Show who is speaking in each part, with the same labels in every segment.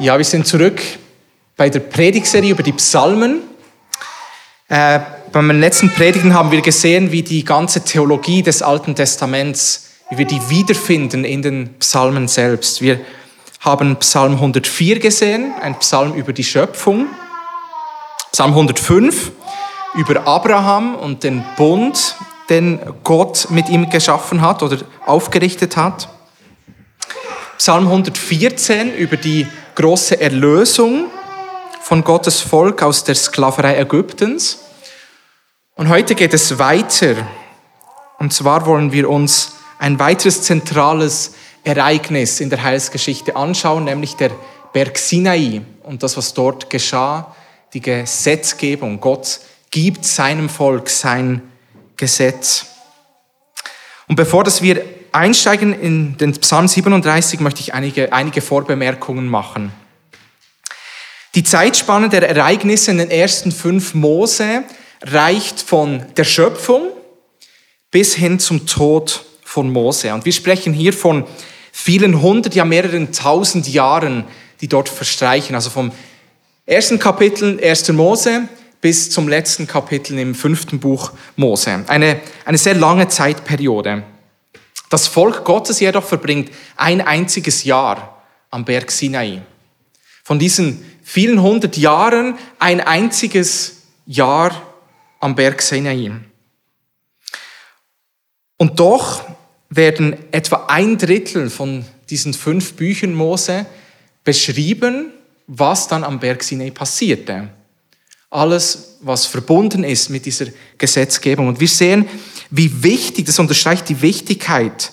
Speaker 1: Ja, wir sind zurück bei der Predigserie über die Psalmen. Äh, bei meinen letzten Predigten haben wir gesehen, wie die ganze Theologie des Alten Testaments, wie wir die wiederfinden in den Psalmen selbst. Wir haben Psalm 104 gesehen, ein Psalm über die Schöpfung. Psalm 105 über Abraham und den Bund, den Gott mit ihm geschaffen hat oder aufgerichtet hat. Psalm 114 über die große Erlösung von Gottes Volk aus der Sklaverei Ägyptens. Und heute geht es weiter. Und zwar wollen wir uns ein weiteres zentrales Ereignis in der Heilsgeschichte anschauen, nämlich der Berg Sinai und das, was dort geschah, die Gesetzgebung. Gott gibt seinem Volk sein Gesetz. Und bevor dass wir einsteigen in den Psalm 37, möchte ich einige, einige Vorbemerkungen machen. Die Zeitspanne der Ereignisse in den ersten fünf Mose reicht von der Schöpfung bis hin zum Tod von Mose. Und wir sprechen hier von vielen hundert, ja mehreren tausend Jahren, die dort verstreichen. Also vom ersten Kapitel 1. Mose bis zum letzten Kapitel im fünften Buch Mose. Eine, eine sehr lange Zeitperiode. Das Volk Gottes jedoch verbringt ein einziges Jahr am Berg Sinai. Von diesen vielen hundert Jahren ein einziges Jahr am Berg Sinai. Und doch werden etwa ein Drittel von diesen fünf Büchern Mose beschrieben, was dann am Berg Sinai passierte. Alles, was verbunden ist mit dieser Gesetzgebung. Und wir sehen, wie wichtig, das unterstreicht die Wichtigkeit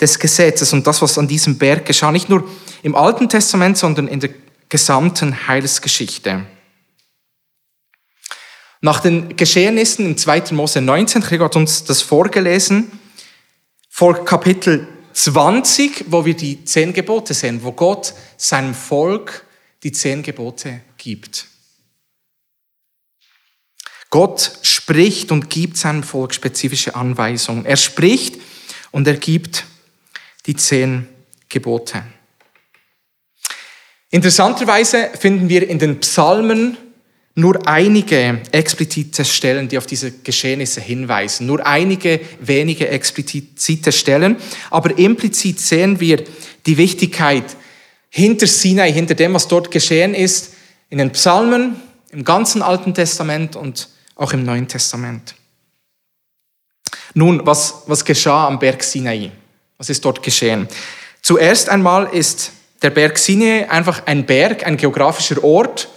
Speaker 1: des Gesetzes und das, was an diesem Berg geschah, nicht nur im Alten Testament, sondern in der gesamten Heilsgeschichte. Nach den Geschehnissen im 2. Mose 19, Gregor hat uns das vorgelesen, folgt Kapitel 20, wo wir die zehn Gebote sehen, wo Gott seinem Volk die zehn Gebote gibt. Gott spricht und gibt seinem Volk spezifische Anweisungen. Er spricht und er gibt die zehn Gebote. Interessanterweise finden wir in den Psalmen nur einige explizite Stellen, die auf diese Geschehnisse hinweisen. Nur einige wenige explizite Stellen. Aber implizit sehen wir die Wichtigkeit hinter Sinai, hinter dem, was dort geschehen ist, in den Psalmen, im ganzen Alten Testament und auch im Neuen Testament. Nun, was, was geschah am Berg Sinai? Was ist dort geschehen? Zuerst einmal ist der Berg Sinai einfach ein Berg, ein geografischer Ort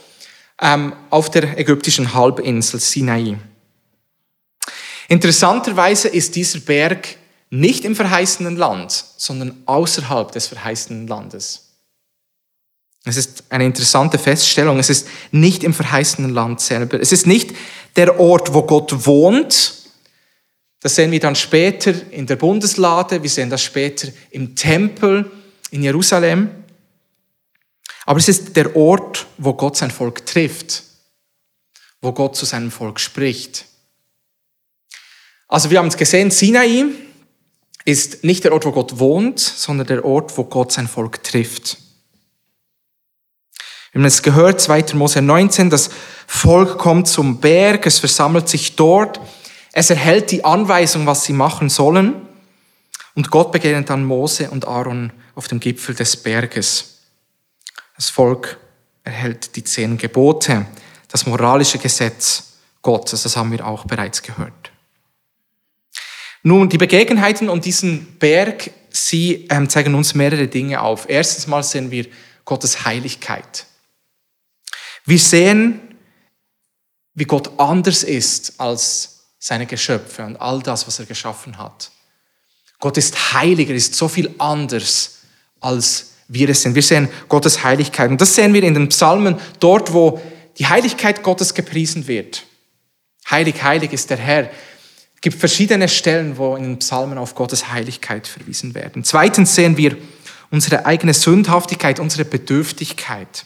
Speaker 1: ähm, auf der ägyptischen Halbinsel Sinai. Interessanterweise ist dieser Berg nicht im verheißenen Land, sondern außerhalb des verheißenen Landes. Es ist eine interessante Feststellung. Es ist nicht im verheißenen Land selber. Es ist nicht der Ort, wo Gott wohnt. Das sehen wir dann später in der Bundeslade. Wir sehen das später im Tempel in Jerusalem. Aber es ist der Ort, wo Gott sein Volk trifft, wo Gott zu seinem Volk spricht. Also wir haben es gesehen, Sinai ist nicht der Ort, wo Gott wohnt, sondern der Ort, wo Gott sein Volk trifft. Wir haben es gehört, 2. Mose 19, das Volk kommt zum Berg, es versammelt sich dort, es erhält die Anweisung, was sie machen sollen und Gott begegnet dann Mose und Aaron auf dem Gipfel des Berges. Das Volk erhält die zehn Gebote, das moralische Gesetz Gottes, das haben wir auch bereits gehört. Nun, die Begebenheiten und diesen Berg, sie ähm, zeigen uns mehrere Dinge auf. Erstens mal sehen wir Gottes Heiligkeit. Wir sehen, wie Gott anders ist als seine Geschöpfe und all das, was er geschaffen hat. Gott ist heiliger, ist so viel anders als wir es sind. Wir sehen Gottes Heiligkeit. Und das sehen wir in den Psalmen, dort, wo die Heiligkeit Gottes gepriesen wird. Heilig, heilig ist der Herr. Es gibt verschiedene Stellen, wo in den Psalmen auf Gottes Heiligkeit verwiesen werden. Zweitens sehen wir unsere eigene Sündhaftigkeit, unsere Bedürftigkeit.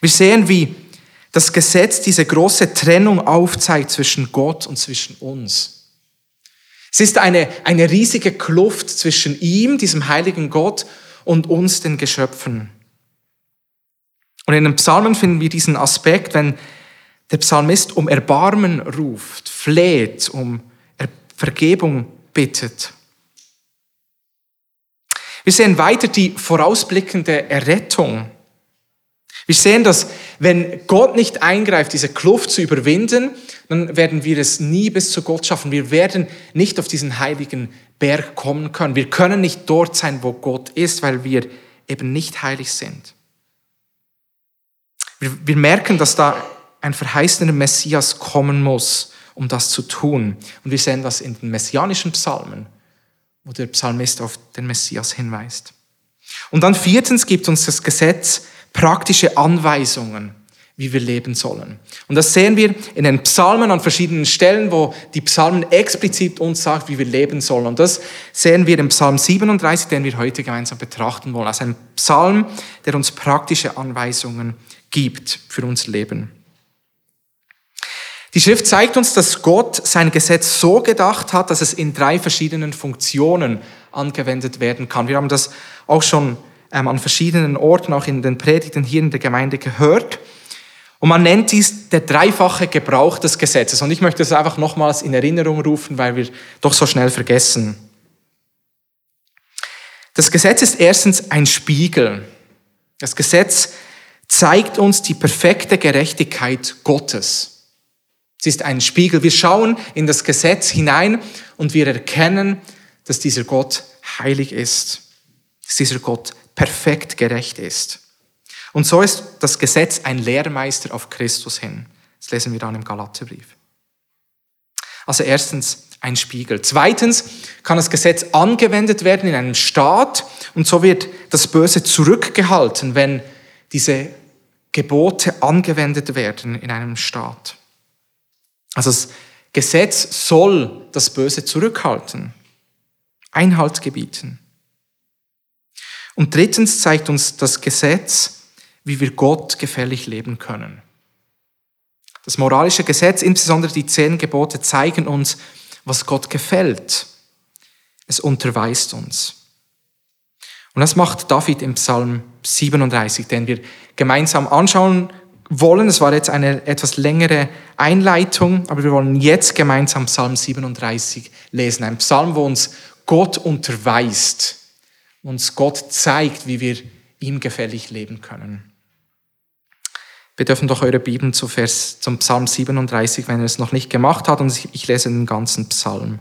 Speaker 1: Wir sehen, wie das Gesetz diese große Trennung aufzeigt zwischen Gott und zwischen uns. Es ist eine, eine riesige Kluft zwischen ihm, diesem heiligen Gott, und uns, den Geschöpfen. Und in den Psalmen finden wir diesen Aspekt, wenn der Psalmist um Erbarmen ruft, fleht, um Vergebung bittet. Wir sehen weiter die vorausblickende Errettung. Wir sehen, dass wenn Gott nicht eingreift, diese Kluft zu überwinden, dann werden wir es nie bis zu Gott schaffen. Wir werden nicht auf diesen heiligen Berg kommen können. Wir können nicht dort sein, wo Gott ist, weil wir eben nicht heilig sind. Wir, wir merken, dass da ein verheißener Messias kommen muss, um das zu tun. Und wir sehen das in den messianischen Psalmen, wo der Psalmist auf den Messias hinweist. Und dann viertens gibt uns das Gesetz praktische Anweisungen, wie wir leben sollen. Und das sehen wir in den Psalmen an verschiedenen Stellen, wo die Psalmen explizit uns sagt, wie wir leben sollen. Und das sehen wir im Psalm 37, den wir heute gemeinsam betrachten wollen. Also ein Psalm, der uns praktische Anweisungen gibt für uns Leben. Die Schrift zeigt uns, dass Gott sein Gesetz so gedacht hat, dass es in drei verschiedenen Funktionen angewendet werden kann. Wir haben das auch schon ähm, an verschiedenen Orten, auch in den Predigten hier in der Gemeinde gehört. Und man nennt dies der dreifache Gebrauch des Gesetzes. Und ich möchte es einfach nochmals in Erinnerung rufen, weil wir doch so schnell vergessen. Das Gesetz ist erstens ein Spiegel. Das Gesetz zeigt uns die perfekte Gerechtigkeit Gottes. Es ist ein Spiegel. Wir schauen in das Gesetz hinein und wir erkennen, dass dieser Gott heilig ist, dass dieser Gott perfekt gerecht ist. Und so ist das Gesetz ein Lehrmeister auf Christus hin. Das lesen wir dann im Galaterbrief. Also erstens ein Spiegel. Zweitens kann das Gesetz angewendet werden in einem Staat und so wird das Böse zurückgehalten, wenn diese Gebote angewendet werden in einem Staat. Also das Gesetz soll das Böse zurückhalten, Einhalt gebieten. Und drittens zeigt uns das Gesetz, wie wir Gott gefällig leben können. Das moralische Gesetz, insbesondere die zehn Gebote, zeigen uns, was Gott gefällt. Es unterweist uns. Und das macht David im Psalm 37, den wir gemeinsam anschauen wollen. Es war jetzt eine etwas längere Einleitung, aber wir wollen jetzt gemeinsam Psalm 37 lesen. Ein Psalm, wo uns Gott unterweist, uns Gott zeigt, wie wir ihm gefällig leben können. Wir dürfen doch eure Bibeln zu Vers, zum Psalm 37, wenn ihr es noch nicht gemacht habt, und ich lese den ganzen Psalm.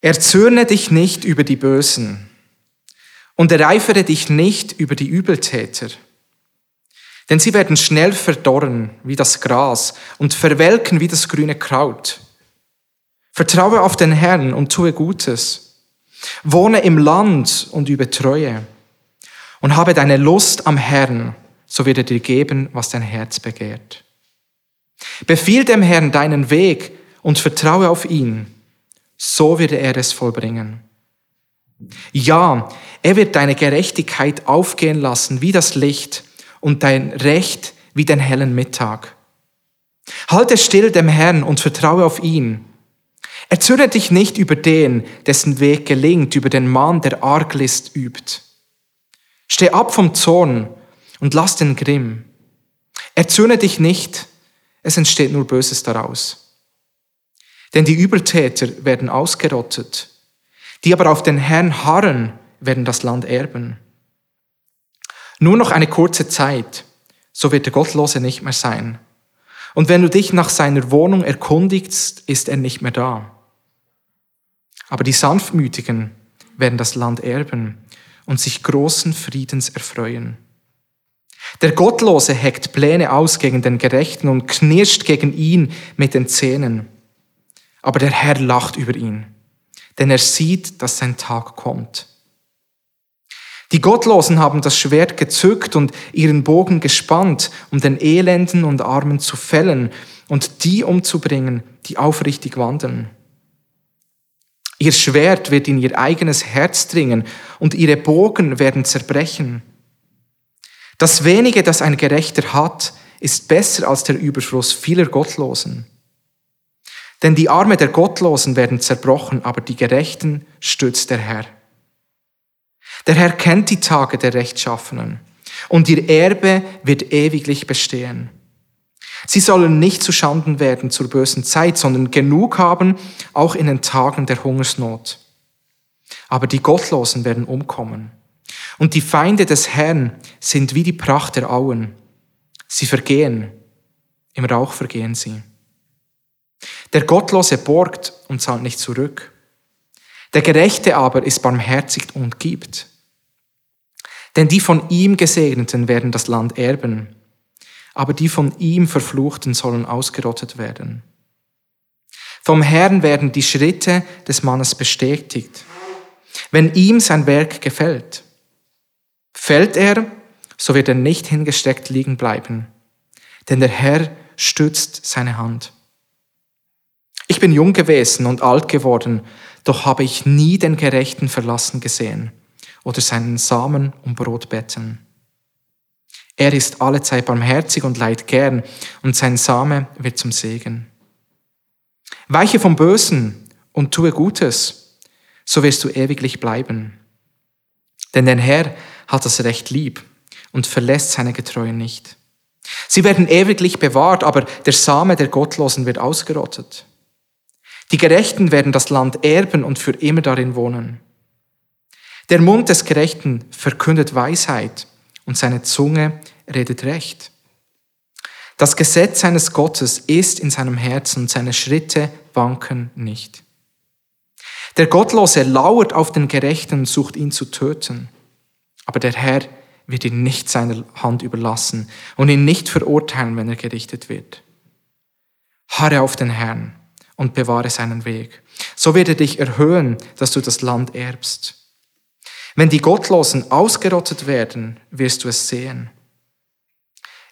Speaker 1: Erzürne dich nicht über die Bösen und ereifere dich nicht über die Übeltäter. Denn sie werden schnell verdorren wie das Gras und verwelken wie das grüne Kraut. Vertraue auf den Herrn und tue Gutes. Wohne im Land und übe Treue. Und habe deine Lust am Herrn, so wird er dir geben, was dein Herz begehrt. Befiehl dem Herrn deinen Weg und vertraue auf ihn, so wird er es vollbringen. Ja, er wird deine Gerechtigkeit aufgehen lassen wie das Licht und dein Recht wie den hellen Mittag. Halte still dem Herrn und vertraue auf ihn. Erzürne dich nicht über den, dessen Weg gelingt, über den Mann, der Arglist übt. Steh ab vom Zorn und lass den Grimm. Erzürne dich nicht, es entsteht nur Böses daraus. Denn die Übeltäter werden ausgerottet die aber auf den Herrn harren, werden das Land erben. Nur noch eine kurze Zeit, so wird der Gottlose nicht mehr sein. Und wenn du dich nach seiner Wohnung erkundigst, ist er nicht mehr da. Aber die Sanftmütigen werden das Land erben und sich großen Friedens erfreuen. Der Gottlose heckt Pläne aus gegen den Gerechten und knirscht gegen ihn mit den Zähnen. Aber der Herr lacht über ihn denn er sieht, dass sein Tag kommt. Die Gottlosen haben das Schwert gezückt und ihren Bogen gespannt, um den Elenden und Armen zu fällen und die umzubringen, die aufrichtig wandeln. Ihr Schwert wird in ihr eigenes Herz dringen und ihre Bogen werden zerbrechen. Das wenige, das ein Gerechter hat, ist besser als der Überfluss vieler Gottlosen. Denn die Arme der Gottlosen werden zerbrochen, aber die Gerechten stützt der Herr. Der Herr kennt die Tage der Rechtschaffenen und ihr Erbe wird ewiglich bestehen. Sie sollen nicht zu Schanden werden zur bösen Zeit, sondern genug haben, auch in den Tagen der Hungersnot. Aber die Gottlosen werden umkommen. Und die Feinde des Herrn sind wie die Pracht der Auen. Sie vergehen, im Rauch vergehen sie. Der Gottlose borgt und zahlt nicht zurück. Der Gerechte aber ist barmherzig und gibt. Denn die von ihm Gesegneten werden das Land erben, aber die von ihm Verfluchten sollen ausgerottet werden. Vom Herrn werden die Schritte des Mannes bestätigt, wenn ihm sein Werk gefällt. Fällt er, so wird er nicht hingesteckt liegen bleiben, denn der Herr stützt seine Hand. Ich bin jung gewesen und alt geworden, doch habe ich nie den Gerechten verlassen gesehen oder seinen Samen um Brot betten. Er ist allezeit barmherzig und leid gern, und sein Same wird zum Segen. Weiche vom Bösen und tue Gutes, so wirst du ewiglich bleiben. Denn der Herr hat das Recht lieb und verlässt seine Getreuen nicht. Sie werden ewiglich bewahrt, aber der Same der Gottlosen wird ausgerottet. Die Gerechten werden das Land erben und für immer darin wohnen. Der Mund des Gerechten verkündet Weisheit und seine Zunge redet Recht. Das Gesetz seines Gottes ist in seinem Herzen und seine Schritte wanken nicht. Der Gottlose lauert auf den Gerechten und sucht ihn zu töten. Aber der Herr wird ihn nicht seiner Hand überlassen und ihn nicht verurteilen, wenn er gerichtet wird. Harre auf den Herrn und bewahre seinen Weg. So wird er dich erhöhen, dass du das Land erbst. Wenn die Gottlosen ausgerottet werden, wirst du es sehen.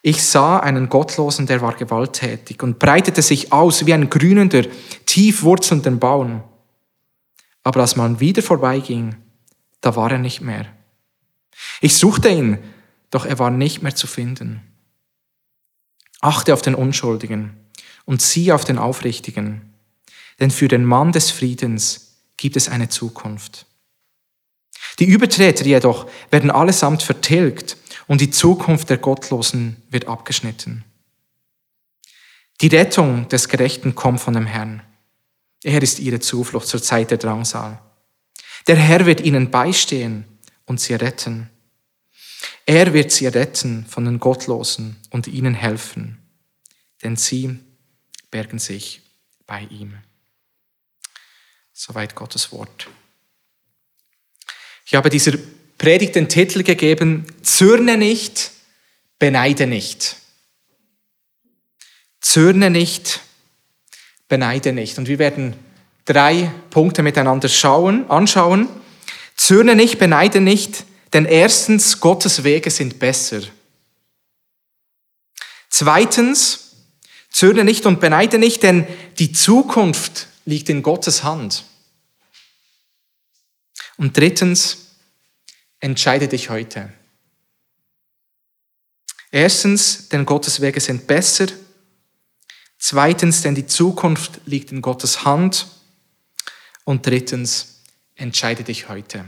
Speaker 1: Ich sah einen Gottlosen, der war gewalttätig und breitete sich aus wie ein grünender, tief wurzelnder Baum. Aber als man wieder vorbeiging, da war er nicht mehr. Ich suchte ihn, doch er war nicht mehr zu finden. Achte auf den Unschuldigen und sieh auf den Aufrichtigen, denn für den Mann des Friedens gibt es eine Zukunft. Die Übertreter jedoch werden allesamt vertilgt und die Zukunft der Gottlosen wird abgeschnitten. Die Rettung des Gerechten kommt von dem Herrn. Er ist ihre Zuflucht zur Zeit der Drangsal. Der Herr wird ihnen beistehen und sie retten. Er wird sie retten von den Gottlosen und ihnen helfen, denn sie bergen sich bei ihm. Soweit Gottes Wort. Ich habe dieser Predigt den Titel gegeben, Zürne nicht, beneide nicht. Zürne nicht, beneide nicht. Und wir werden drei Punkte miteinander schauen, anschauen. Zürne nicht, beneide nicht, denn erstens, Gottes Wege sind besser. Zweitens, zürne nicht und beneide nicht, denn die Zukunft liegt in Gottes Hand. Und drittens, entscheide dich heute. Erstens, denn Gottes Wege sind besser. Zweitens, denn die Zukunft liegt in Gottes Hand. Und drittens, entscheide dich heute.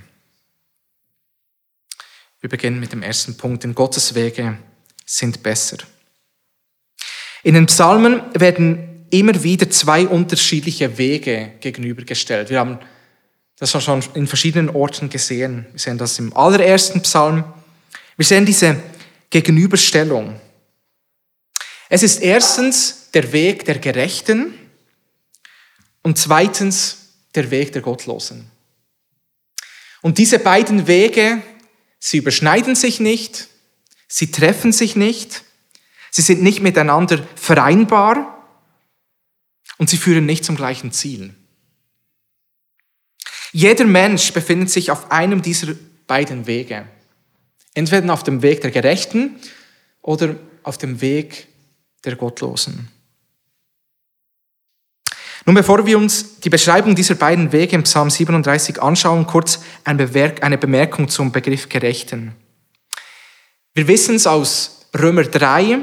Speaker 1: Wir beginnen mit dem ersten Punkt, denn Gottes Wege sind besser. In den Psalmen werden immer wieder zwei unterschiedliche Wege gegenübergestellt. Wir haben das schon in verschiedenen Orten gesehen. Wir sehen das im allerersten Psalm. Wir sehen diese Gegenüberstellung. Es ist erstens der Weg der Gerechten und zweitens der Weg der Gottlosen. Und diese beiden Wege, sie überschneiden sich nicht, sie treffen sich nicht, sie sind nicht miteinander vereinbar und sie führen nicht zum gleichen Ziel. Jeder Mensch befindet sich auf einem dieser beiden Wege. Entweder auf dem Weg der Gerechten oder auf dem Weg der Gottlosen. Nun, bevor wir uns die Beschreibung dieser beiden Wege im Psalm 37 anschauen, kurz eine Bemerkung zum Begriff Gerechten. Wir wissen es aus Römer 3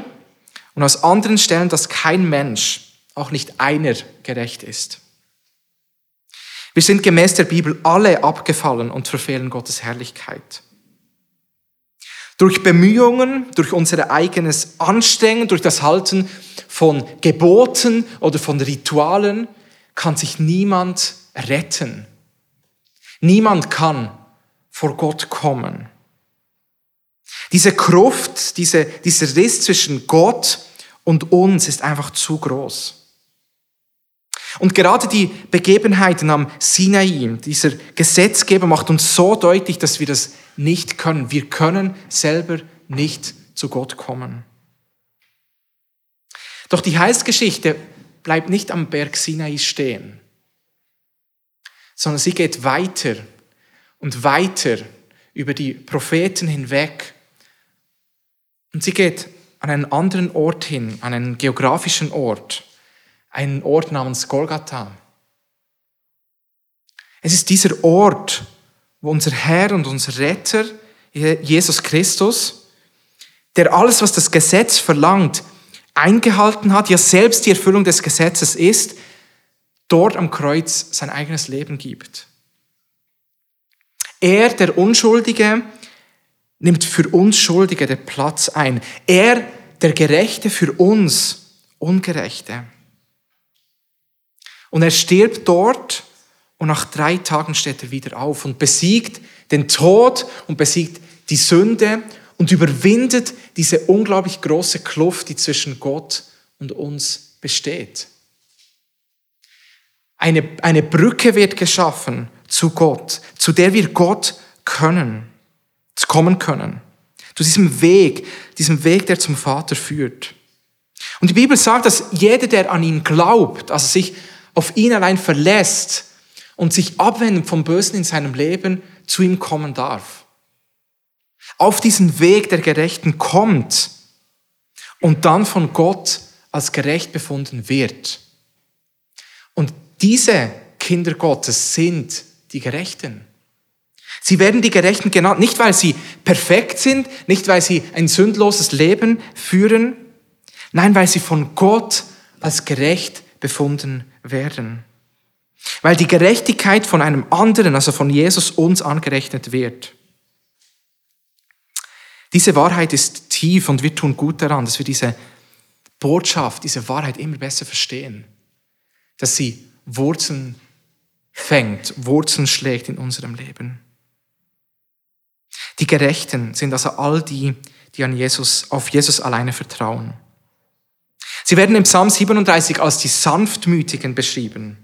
Speaker 1: und aus anderen Stellen, dass kein Mensch, auch nicht einer, gerecht ist. Wir sind gemäß der Bibel alle abgefallen und verfehlen Gottes Herrlichkeit. Durch Bemühungen, durch unser eigenes Anstrengen, durch das Halten von Geboten oder von Ritualen kann sich niemand retten. Niemand kann vor Gott kommen. Diese Kluft, diese, dieser Riss zwischen Gott und uns ist einfach zu groß. Und gerade die Begebenheiten am Sinai, dieser Gesetzgeber macht uns so deutlich, dass wir das nicht können. Wir können selber nicht zu Gott kommen. Doch die Heilsgeschichte bleibt nicht am Berg Sinai stehen, sondern sie geht weiter und weiter über die Propheten hinweg. Und sie geht an einen anderen Ort hin, an einen geografischen Ort, einen Ort namens Golgatha. Es ist dieser Ort, wo unser Herr und unser Retter, Jesus Christus, der alles, was das Gesetz verlangt, eingehalten hat, ja selbst die Erfüllung des Gesetzes ist, dort am Kreuz sein eigenes Leben gibt. Er, der Unschuldige, nimmt für uns Schuldige den Platz ein. Er, der Gerechte, für uns Ungerechte. Und er stirbt dort und nach drei Tagen steht er wieder auf und besiegt den Tod und besiegt die Sünde und überwindet diese unglaublich große Kluft, die zwischen Gott und uns besteht. Eine, eine Brücke wird geschaffen zu Gott, zu der wir Gott können, kommen können. Zu diesem Weg, diesem Weg, der zum Vater führt. Und die Bibel sagt, dass jeder, der an ihn glaubt, also sich auf ihn allein verlässt und sich abwendet vom Bösen in seinem Leben, zu ihm kommen darf auf diesen Weg der Gerechten kommt und dann von Gott als gerecht befunden wird. Und diese Kinder Gottes sind die Gerechten. Sie werden die Gerechten genannt, nicht weil sie perfekt sind, nicht weil sie ein sündloses Leben führen, nein, weil sie von Gott als gerecht befunden werden. Weil die Gerechtigkeit von einem anderen, also von Jesus, uns angerechnet wird. Diese Wahrheit ist tief und wir tun gut daran, dass wir diese Botschaft, diese Wahrheit immer besser verstehen. Dass sie Wurzeln fängt, Wurzeln schlägt in unserem Leben. Die Gerechten sind also all die, die an Jesus, auf Jesus alleine vertrauen. Sie werden im Psalm 37 als die Sanftmütigen beschrieben,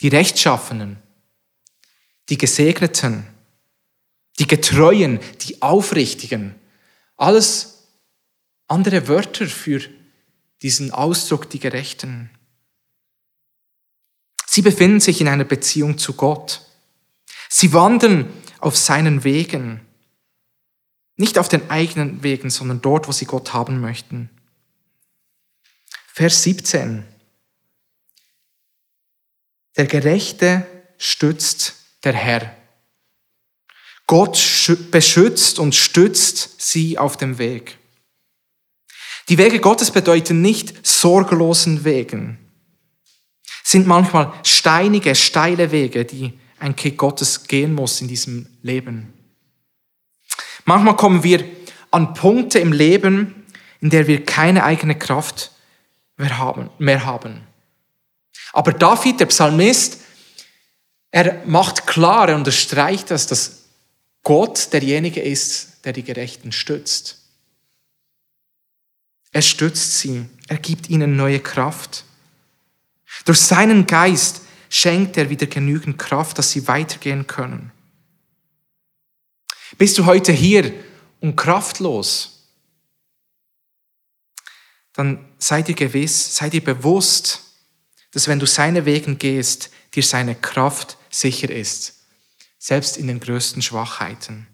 Speaker 1: die Rechtschaffenen, die Gesegneten, die Getreuen, die Aufrichtigen. Alles andere Wörter für diesen Ausdruck, die Gerechten. Sie befinden sich in einer Beziehung zu Gott. Sie wandern auf seinen Wegen. Nicht auf den eigenen Wegen, sondern dort, wo sie Gott haben möchten. Vers 17. Der Gerechte stützt der Herr. Gott beschützt und stützt sie auf dem Weg. Die Wege Gottes bedeuten nicht sorglosen Wegen, sind manchmal steinige, steile Wege, die ein Kind Gottes gehen muss in diesem Leben. Manchmal kommen wir an Punkte im Leben, in der wir keine eigene Kraft mehr haben. Mehr haben. Aber David, der Psalmist, er macht klar, er unterstreicht das, dass Gott derjenige ist, der die Gerechten stützt. Er stützt sie, er gibt ihnen neue Kraft. Durch seinen Geist schenkt er wieder genügend Kraft, dass sie weitergehen können. Bist du heute hier und kraftlos? Dann sei dir gewiss, sei dir bewusst, dass wenn du seine Wegen gehst, dir seine Kraft sicher ist selbst in den größten Schwachheiten.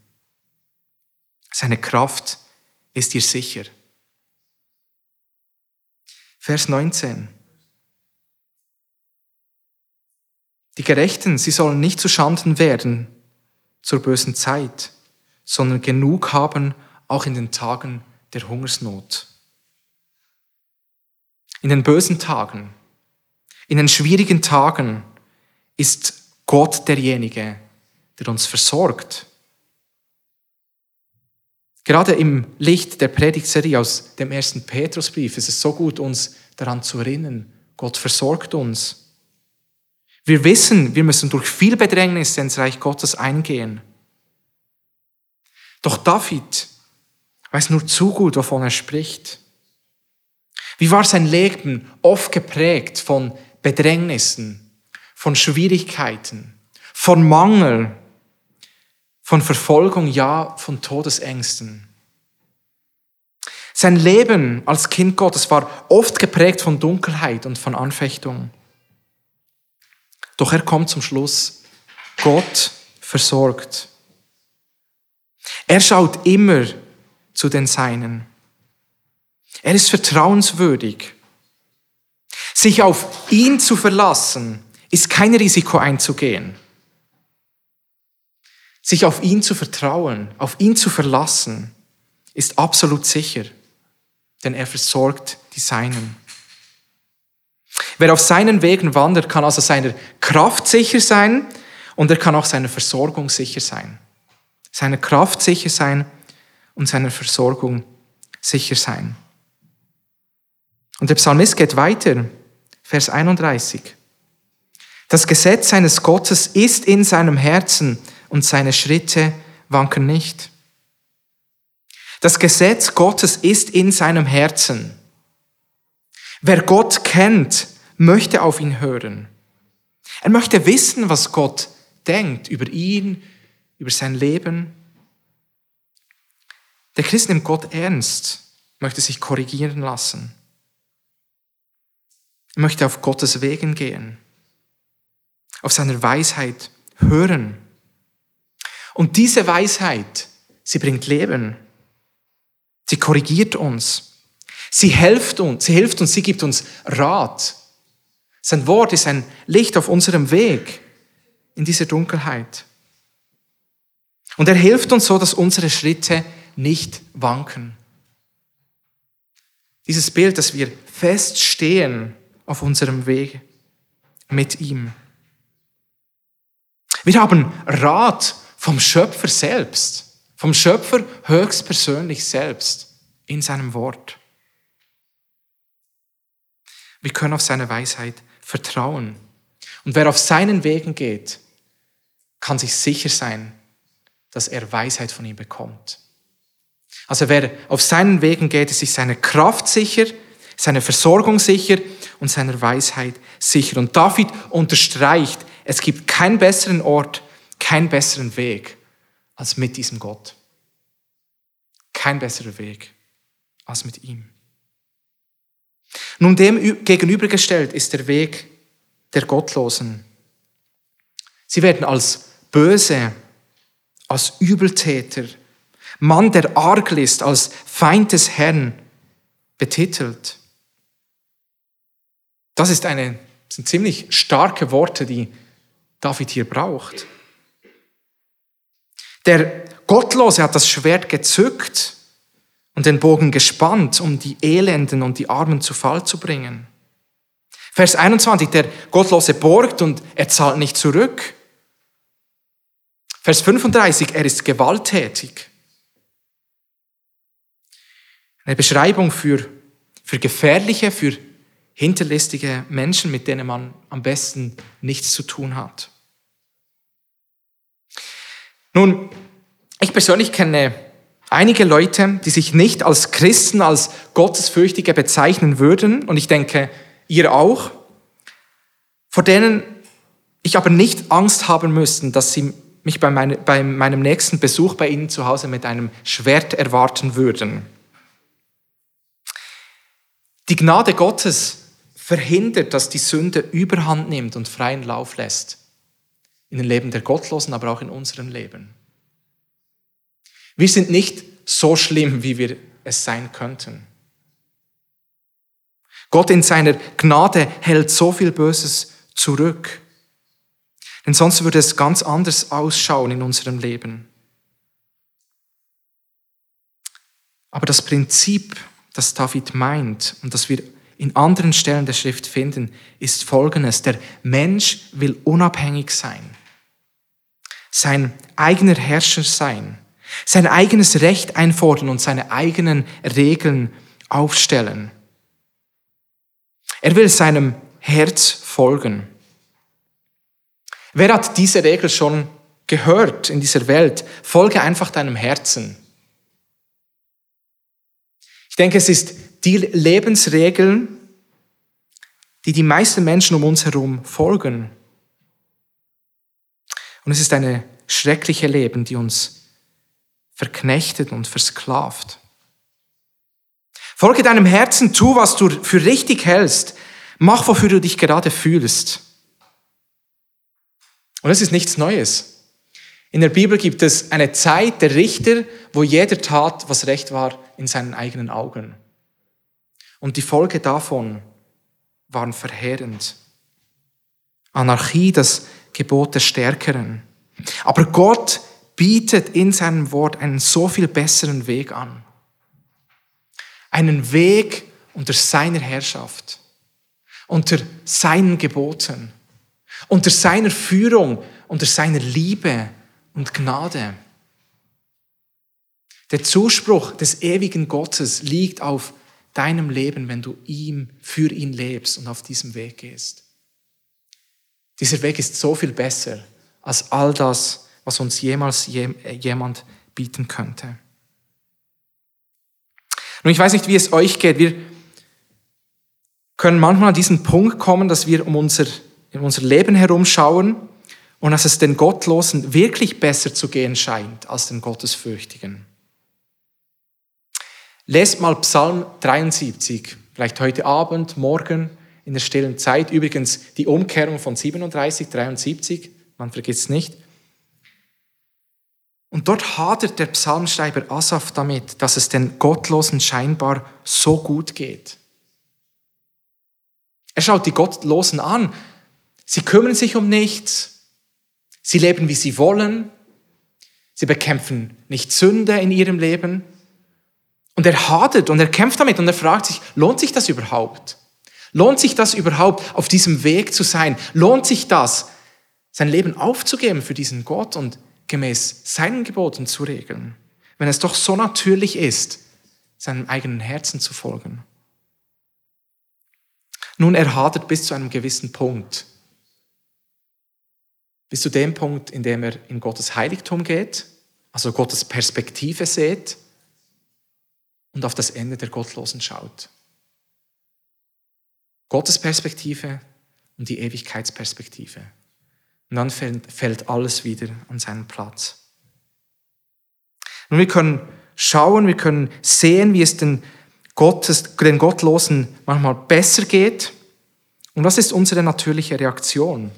Speaker 1: Seine Kraft ist dir sicher. Vers 19. Die Gerechten, sie sollen nicht zu Schanden werden zur bösen Zeit, sondern genug haben auch in den Tagen der Hungersnot. In den bösen Tagen, in den schwierigen Tagen ist Gott derjenige, der uns versorgt. Gerade im Licht der Predigtserie aus dem ersten Petrusbrief ist es so gut, uns daran zu erinnern, Gott versorgt uns. Wir wissen, wir müssen durch viel Bedrängnis ins Reich Gottes eingehen. Doch David weiß nur zu gut, wovon er spricht. Wie war sein Leben oft geprägt von Bedrängnissen, von Schwierigkeiten, von Mangel, von Verfolgung, ja, von Todesängsten. Sein Leben als Kind Gottes war oft geprägt von Dunkelheit und von Anfechtung. Doch er kommt zum Schluss, Gott versorgt. Er schaut immer zu den Seinen. Er ist vertrauenswürdig. Sich auf ihn zu verlassen, ist kein Risiko einzugehen. Sich auf ihn zu vertrauen, auf ihn zu verlassen, ist absolut sicher, denn er versorgt die Seinen. Wer auf seinen Wegen wandert, kann also seiner Kraft sicher sein und er kann auch seiner Versorgung sicher sein. Seiner Kraft sicher sein und seiner Versorgung sicher sein. Und der Psalmist geht weiter, Vers 31. Das Gesetz seines Gottes ist in seinem Herzen und seine Schritte wanken nicht. Das Gesetz Gottes ist in seinem Herzen. Wer Gott kennt, möchte auf ihn hören. Er möchte wissen, was Gott denkt über ihn, über sein Leben. Der Christ nimmt Gott ernst, möchte sich korrigieren lassen. Möchte auf Gottes Wegen gehen, auf seiner Weisheit hören. Und diese Weisheit, sie bringt Leben. Sie korrigiert uns. Sie hilft uns, sie hilft uns, sie gibt uns Rat. Sein Wort ist ein Licht auf unserem Weg in dieser Dunkelheit. Und er hilft uns so, dass unsere Schritte nicht wanken. Dieses Bild, dass wir feststehen auf unserem Weg mit ihm. Wir haben Rat vom Schöpfer selbst, vom Schöpfer höchstpersönlich selbst in seinem Wort. Wir können auf seine Weisheit vertrauen. Und wer auf seinen Wegen geht, kann sich sicher sein, dass er Weisheit von ihm bekommt. Also wer auf seinen Wegen geht, ist sich seine Kraft sicher, seine Versorgung sicher und seiner Weisheit sicher. Und David unterstreicht, es gibt keinen besseren Ort, keinen besseren Weg als mit diesem Gott. Kein besserer Weg als mit ihm. Nun dem gegenübergestellt ist der Weg der Gottlosen. Sie werden als böse, als Übeltäter, Mann der Arglist, als Feind des Herrn betitelt. Das ist eine, sind ziemlich starke Worte, die David hier braucht. Der Gottlose hat das Schwert gezückt und den Bogen gespannt, um die Elenden und die Armen zu Fall zu bringen. Vers 21, der Gottlose borgt und er zahlt nicht zurück. Vers 35, er ist gewalttätig. Eine Beschreibung für, für gefährliche, für hinterlistige Menschen, mit denen man am besten nichts zu tun hat. Nun, ich persönlich kenne einige Leute, die sich nicht als Christen, als Gottesfürchtige bezeichnen würden, und ich denke, ihr auch, vor denen ich aber nicht Angst haben müsste, dass sie mich bei, meine, bei meinem nächsten Besuch bei Ihnen zu Hause mit einem Schwert erwarten würden. Die Gnade Gottes verhindert, dass die Sünde überhand nimmt und freien Lauf lässt in den Leben der Gottlosen, aber auch in unserem Leben. Wir sind nicht so schlimm, wie wir es sein könnten. Gott in seiner Gnade hält so viel Böses zurück. Denn sonst würde es ganz anders ausschauen in unserem Leben. Aber das Prinzip, das David meint und das wir in anderen Stellen der Schrift finden, ist folgendes. Der Mensch will unabhängig sein. sein eigener Herrscher sein, sein eigenes Recht einfordern und seine eigenen Regeln aufstellen. Er will seinem Herz folgen. Wer hat diese Regel schon gehört in dieser Welt? Folge einfach deinem Herzen. Ich denke, es ist die Lebensregel, die die meisten Menschen um uns herum folgen. Und es ist eine schreckliche Leben, die uns verknechtet und versklavt. Folge deinem Herzen, tu, was du für richtig hältst. Mach, wofür du dich gerade fühlst. Und das ist nichts Neues. In der Bibel gibt es eine Zeit der Richter, wo jeder tat, was recht war in seinen eigenen Augen. Und die Folge davon waren verheerend. Anarchie, das Gebot des Stärkeren. Aber Gott bietet in seinem Wort einen so viel besseren Weg an. Einen Weg unter seiner Herrschaft, unter seinen Geboten, unter seiner Führung, unter seiner Liebe und Gnade. Der Zuspruch des ewigen Gottes liegt auf deinem Leben, wenn du ihm, für ihn lebst und auf diesem Weg gehst. Dieser Weg ist so viel besser als all das, was uns jemals jemand bieten könnte. Nun, ich weiß nicht, wie es euch geht. Wir können manchmal an diesen Punkt kommen, dass wir um unser, in unser Leben herumschauen und dass es den Gottlosen wirklich besser zu gehen scheint als den Gottesfürchtigen. Lest mal Psalm 73, vielleicht heute Abend, morgen in der stillen Zeit. Übrigens die Umkehrung von 37, 73, man vergisst nicht. Und dort hadert der Psalmschreiber Asaf damit, dass es den Gottlosen scheinbar so gut geht. Er schaut die Gottlosen an. Sie kümmern sich um nichts. Sie leben, wie sie wollen. Sie bekämpfen nicht Sünde in ihrem Leben. Und er hadert und er kämpft damit und er fragt sich, lohnt sich das überhaupt? Lohnt sich das überhaupt, auf diesem Weg zu sein? Lohnt sich das, sein Leben aufzugeben für diesen Gott und gemäß seinen Geboten zu regeln, wenn es doch so natürlich ist, seinem eigenen Herzen zu folgen. Nun, er hadert bis zu einem gewissen Punkt. Bis zu dem Punkt, in dem er in Gottes Heiligtum geht, also Gottes Perspektive sieht und auf das Ende der Gottlosen schaut. Gottes Perspektive und die Ewigkeitsperspektive. Und dann fällt, fällt alles wieder an seinen Platz. Und wir können schauen, wir können sehen, wie es den, Gottes, den Gottlosen manchmal besser geht. Und was ist unsere natürliche Reaktion?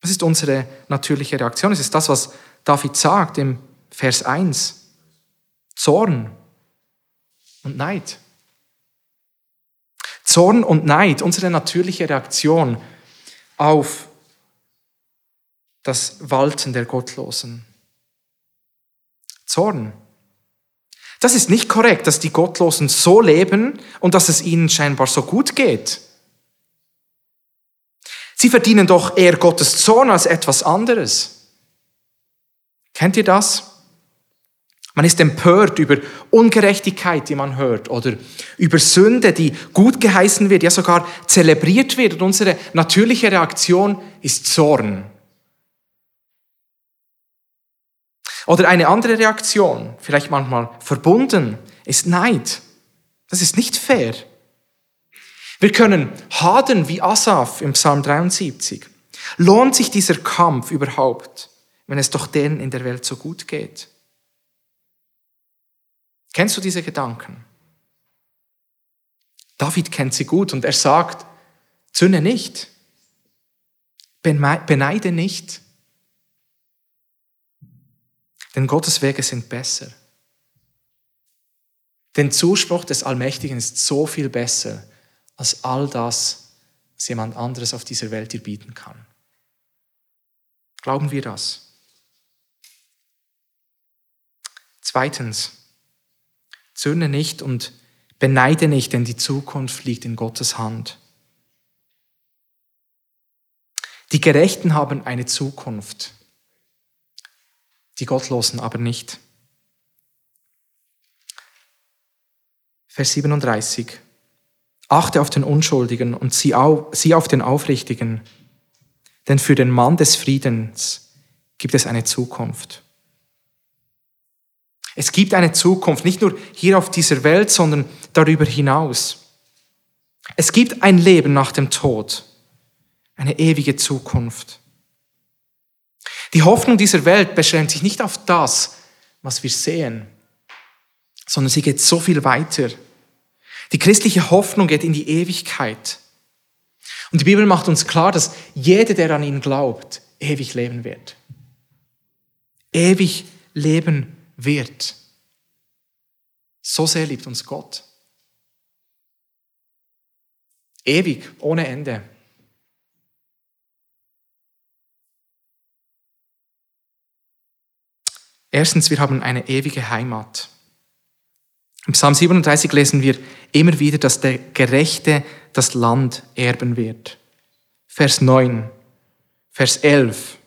Speaker 1: Was ist unsere natürliche Reaktion? Es ist das, was David sagt im Vers 1. Zorn und Neid. Zorn und Neid, unsere natürliche Reaktion auf das Walten der Gottlosen. Zorn. Das ist nicht korrekt, dass die Gottlosen so leben und dass es ihnen scheinbar so gut geht. Sie verdienen doch eher Gottes Zorn als etwas anderes. Kennt ihr das? Man ist empört über Ungerechtigkeit, die man hört, oder über Sünde, die gut geheißen wird, ja sogar zelebriert wird. Und unsere natürliche Reaktion ist Zorn. Oder eine andere Reaktion, vielleicht manchmal verbunden, ist Neid. Das ist nicht fair. Wir können hadern wie Asaf im Psalm 73. Lohnt sich dieser Kampf überhaupt, wenn es doch denen in der Welt so gut geht? Kennst du diese Gedanken? David kennt sie gut und er sagt, zünne nicht, beneide nicht, denn Gottes Wege sind besser. Der Zuspruch des Allmächtigen ist so viel besser als all das, was jemand anderes auf dieser Welt dir bieten kann. Glauben wir das? Zweitens, zürne nicht und beneide nicht, denn die Zukunft liegt in Gottes Hand. Die Gerechten haben eine Zukunft. die Gottlosen aber nicht. Vers 37. Achte auf den Unschuldigen und sieh auf den Aufrichtigen, denn für den Mann des Friedens gibt es eine Zukunft. Es gibt eine Zukunft, nicht nur hier auf dieser Welt, sondern darüber hinaus. Es gibt ein Leben nach dem Tod, eine ewige Zukunft. Die Hoffnung dieser Welt beschränkt sich nicht auf das, was wir sehen, sondern sie geht so viel weiter. Die christliche Hoffnung geht in die Ewigkeit. Und die Bibel macht uns klar, dass jeder, der an ihn glaubt, ewig leben wird. Ewig leben wird. So sehr liebt uns Gott. Ewig, ohne Ende. Erstens, wir haben eine ewige Heimat. Im Psalm 37 lesen wir immer wieder, dass der Gerechte das Land erben wird. Vers 9, Vers 11,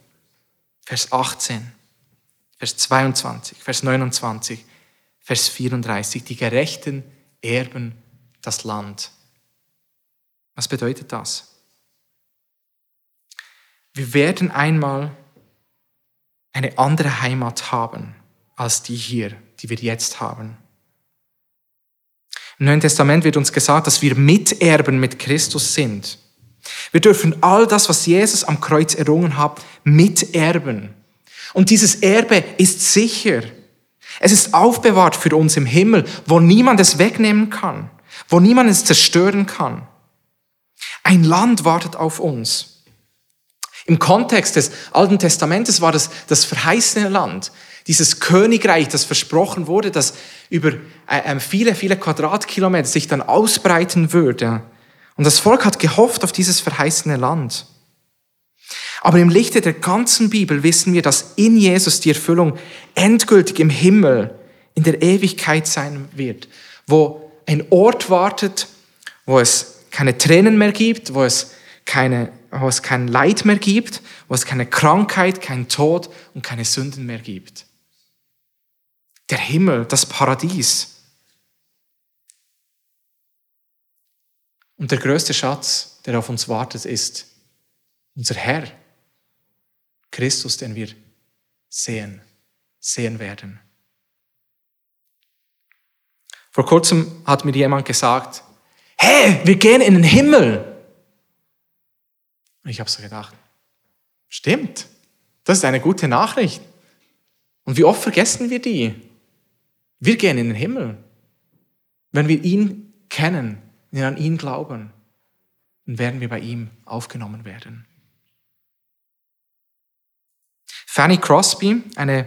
Speaker 1: Vers 18, Vers 22, Vers 29, Vers 34. Die Gerechten erben das Land. Was bedeutet das? Wir werden einmal eine andere Heimat haben als die hier, die wir jetzt haben. Im Neuen Testament wird uns gesagt, dass wir Miterben mit Christus sind. Wir dürfen all das, was Jesus am Kreuz errungen hat, miterben. Und dieses Erbe ist sicher. Es ist aufbewahrt für uns im Himmel, wo niemand es wegnehmen kann, wo niemand es zerstören kann. Ein Land wartet auf uns. Im Kontext des Alten Testamentes war das das verheißene Land, dieses Königreich, das versprochen wurde, das über äh, ähm, viele, viele Quadratkilometer sich dann ausbreiten würde. Und das Volk hat gehofft auf dieses verheißene Land. Aber im Lichte der ganzen Bibel wissen wir, dass in Jesus die Erfüllung endgültig im Himmel, in der Ewigkeit sein wird, wo ein Ort wartet, wo es keine Tränen mehr gibt, wo es keine wo es kein Leid mehr gibt, wo es keine Krankheit, kein Tod und keine Sünden mehr gibt. Der Himmel, das Paradies. Und der größte Schatz, der auf uns wartet, ist unser Herr, Christus, den wir sehen, sehen werden. Vor kurzem hat mir jemand gesagt, hey, wir gehen in den Himmel. Ich habe so gedacht, stimmt, das ist eine gute Nachricht. Und wie oft vergessen wir die? Wir gehen in den Himmel. Wenn wir ihn kennen, wenn wir an ihn glauben, dann werden wir bei ihm aufgenommen werden. Fanny Crosby, eine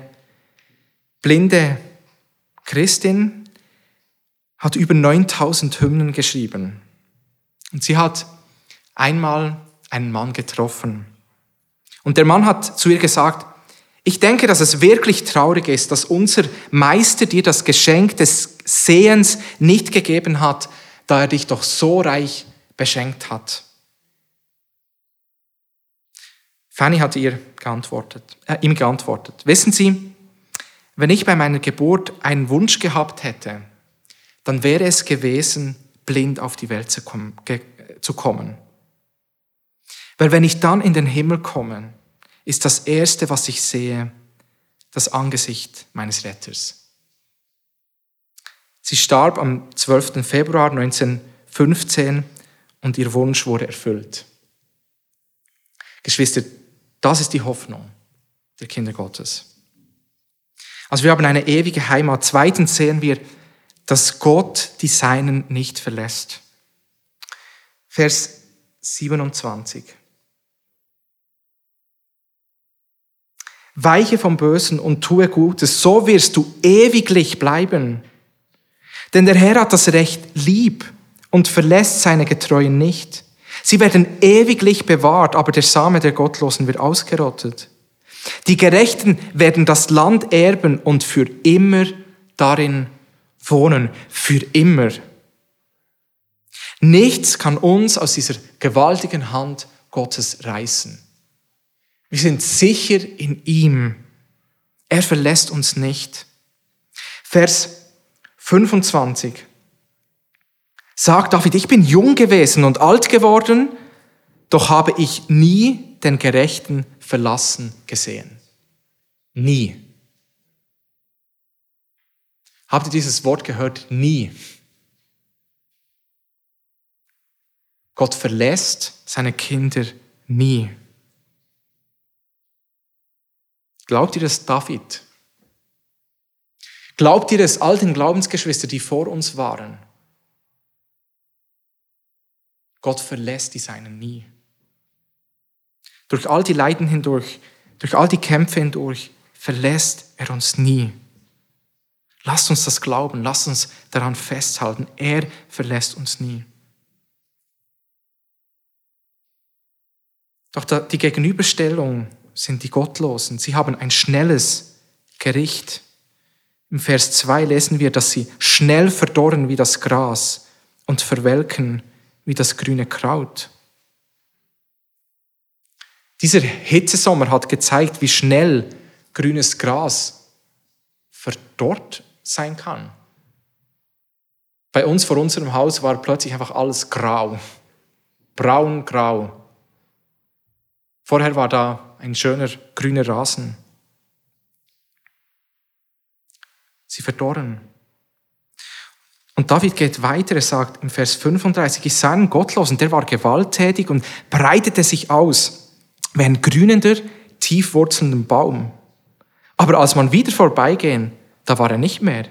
Speaker 1: blinde Christin, hat über 9000 Hymnen geschrieben. Und sie hat einmal einen Mann getroffen. Und der Mann hat zu ihr gesagt, ich denke, dass es wirklich traurig ist, dass unser Meister dir das Geschenk des Sehens nicht gegeben hat, da er dich doch so reich beschenkt hat. Fanny hat ihr geantwortet, äh, ihm geantwortet, wissen Sie, wenn ich bei meiner Geburt einen Wunsch gehabt hätte, dann wäre es gewesen, blind auf die Welt zu kommen. Weil wenn ich dann in den Himmel komme, ist das Erste, was ich sehe, das Angesicht meines Retters. Sie starb am 12. Februar 1915 und ihr Wunsch wurde erfüllt. Geschwister, das ist die Hoffnung der Kinder Gottes. Also wir haben eine ewige Heimat. Zweitens sehen wir, dass Gott die Seinen nicht verlässt. Vers 27. Weiche vom Bösen und tue Gutes, so wirst du ewiglich bleiben. Denn der Herr hat das Recht lieb und verlässt seine Getreuen nicht. Sie werden ewiglich bewahrt, aber der Same der Gottlosen wird ausgerottet. Die Gerechten werden das Land erben und für immer darin wohnen. Für immer. Nichts kann uns aus dieser gewaltigen Hand Gottes reißen. Wir sind sicher in ihm. Er verlässt uns nicht. Vers 25 sagt David, ich bin jung gewesen und alt geworden, doch habe ich nie den Gerechten verlassen gesehen. Nie. Habt ihr dieses Wort gehört? Nie. Gott verlässt seine Kinder nie. Glaubt ihr das David? Glaubt ihr es all den Glaubensgeschwister, die vor uns waren? Gott verlässt die Seinen nie. Durch all die Leiden hindurch, durch all die Kämpfe hindurch, verlässt er uns nie. Lasst uns das glauben, lasst uns daran festhalten. Er verlässt uns nie. Doch die Gegenüberstellung sind die Gottlosen. Sie haben ein schnelles Gericht. Im Vers 2 lesen wir, dass sie schnell verdorren wie das Gras und verwelken wie das grüne Kraut. Dieser Hitzesommer hat gezeigt, wie schnell grünes Gras verdorrt sein kann. Bei uns vor unserem Haus war plötzlich einfach alles grau, braun, grau. Vorher war da ein schöner grüner Rasen. Sie verdorren. Und David geht weiter, er sagt im Vers 35, ich sah einen Gottlosen, der war gewalttätig und breitete sich aus wie ein grünender, tiefwurzelnder Baum. Aber als man wieder vorbeigehen, da war er nicht mehr.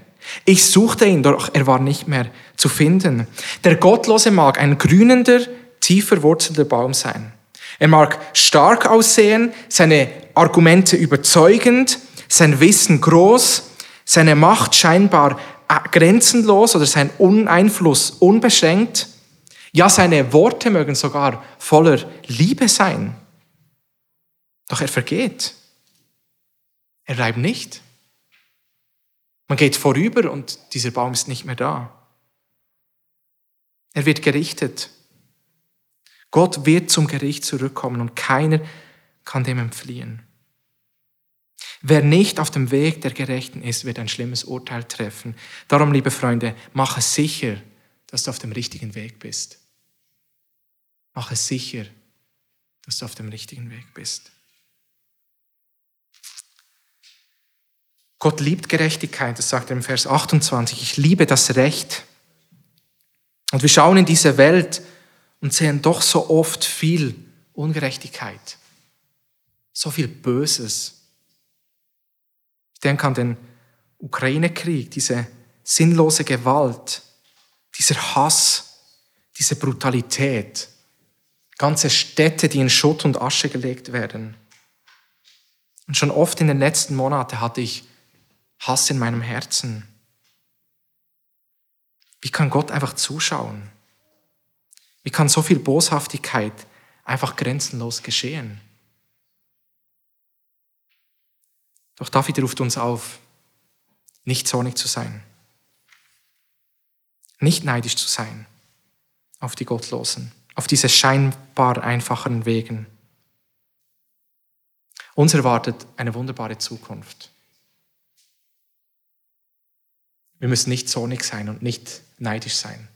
Speaker 1: Ich suchte ihn, doch er war nicht mehr zu finden. Der Gottlose mag ein grünender, tiefer wurzelnder Baum sein. Er mag stark aussehen, seine Argumente überzeugend, sein Wissen groß, seine Macht scheinbar grenzenlos oder sein Uneinfluss unbeschränkt. Ja, seine Worte mögen sogar voller Liebe sein. Doch er vergeht. Er bleibt nicht. Man geht vorüber und dieser Baum ist nicht mehr da. Er wird gerichtet. Gott wird zum Gericht zurückkommen und keiner kann dem entfliehen. Wer nicht auf dem Weg der Gerechten ist, wird ein schlimmes Urteil treffen. Darum, liebe Freunde, mache sicher, dass du auf dem richtigen Weg bist. Mache sicher, dass du auf dem richtigen Weg bist. Gott liebt Gerechtigkeit, das sagt er im Vers 28. Ich liebe das Recht. Und wir schauen in diese Welt und sehen doch so oft viel Ungerechtigkeit, so viel Böses. Denke an den Ukraine-Krieg, diese sinnlose Gewalt, dieser Hass, diese Brutalität, ganze Städte, die in Schutt und Asche gelegt werden. Und schon oft in den letzten Monaten hatte ich Hass in meinem Herzen. Wie kann Gott einfach zuschauen? Wie kann so viel Boshaftigkeit einfach grenzenlos geschehen? Doch David ruft uns auf, nicht zornig zu sein, nicht neidisch zu sein auf die Gottlosen, auf diese scheinbar einfachen Wegen. Uns erwartet eine wunderbare Zukunft. Wir müssen nicht zornig sein und nicht neidisch sein.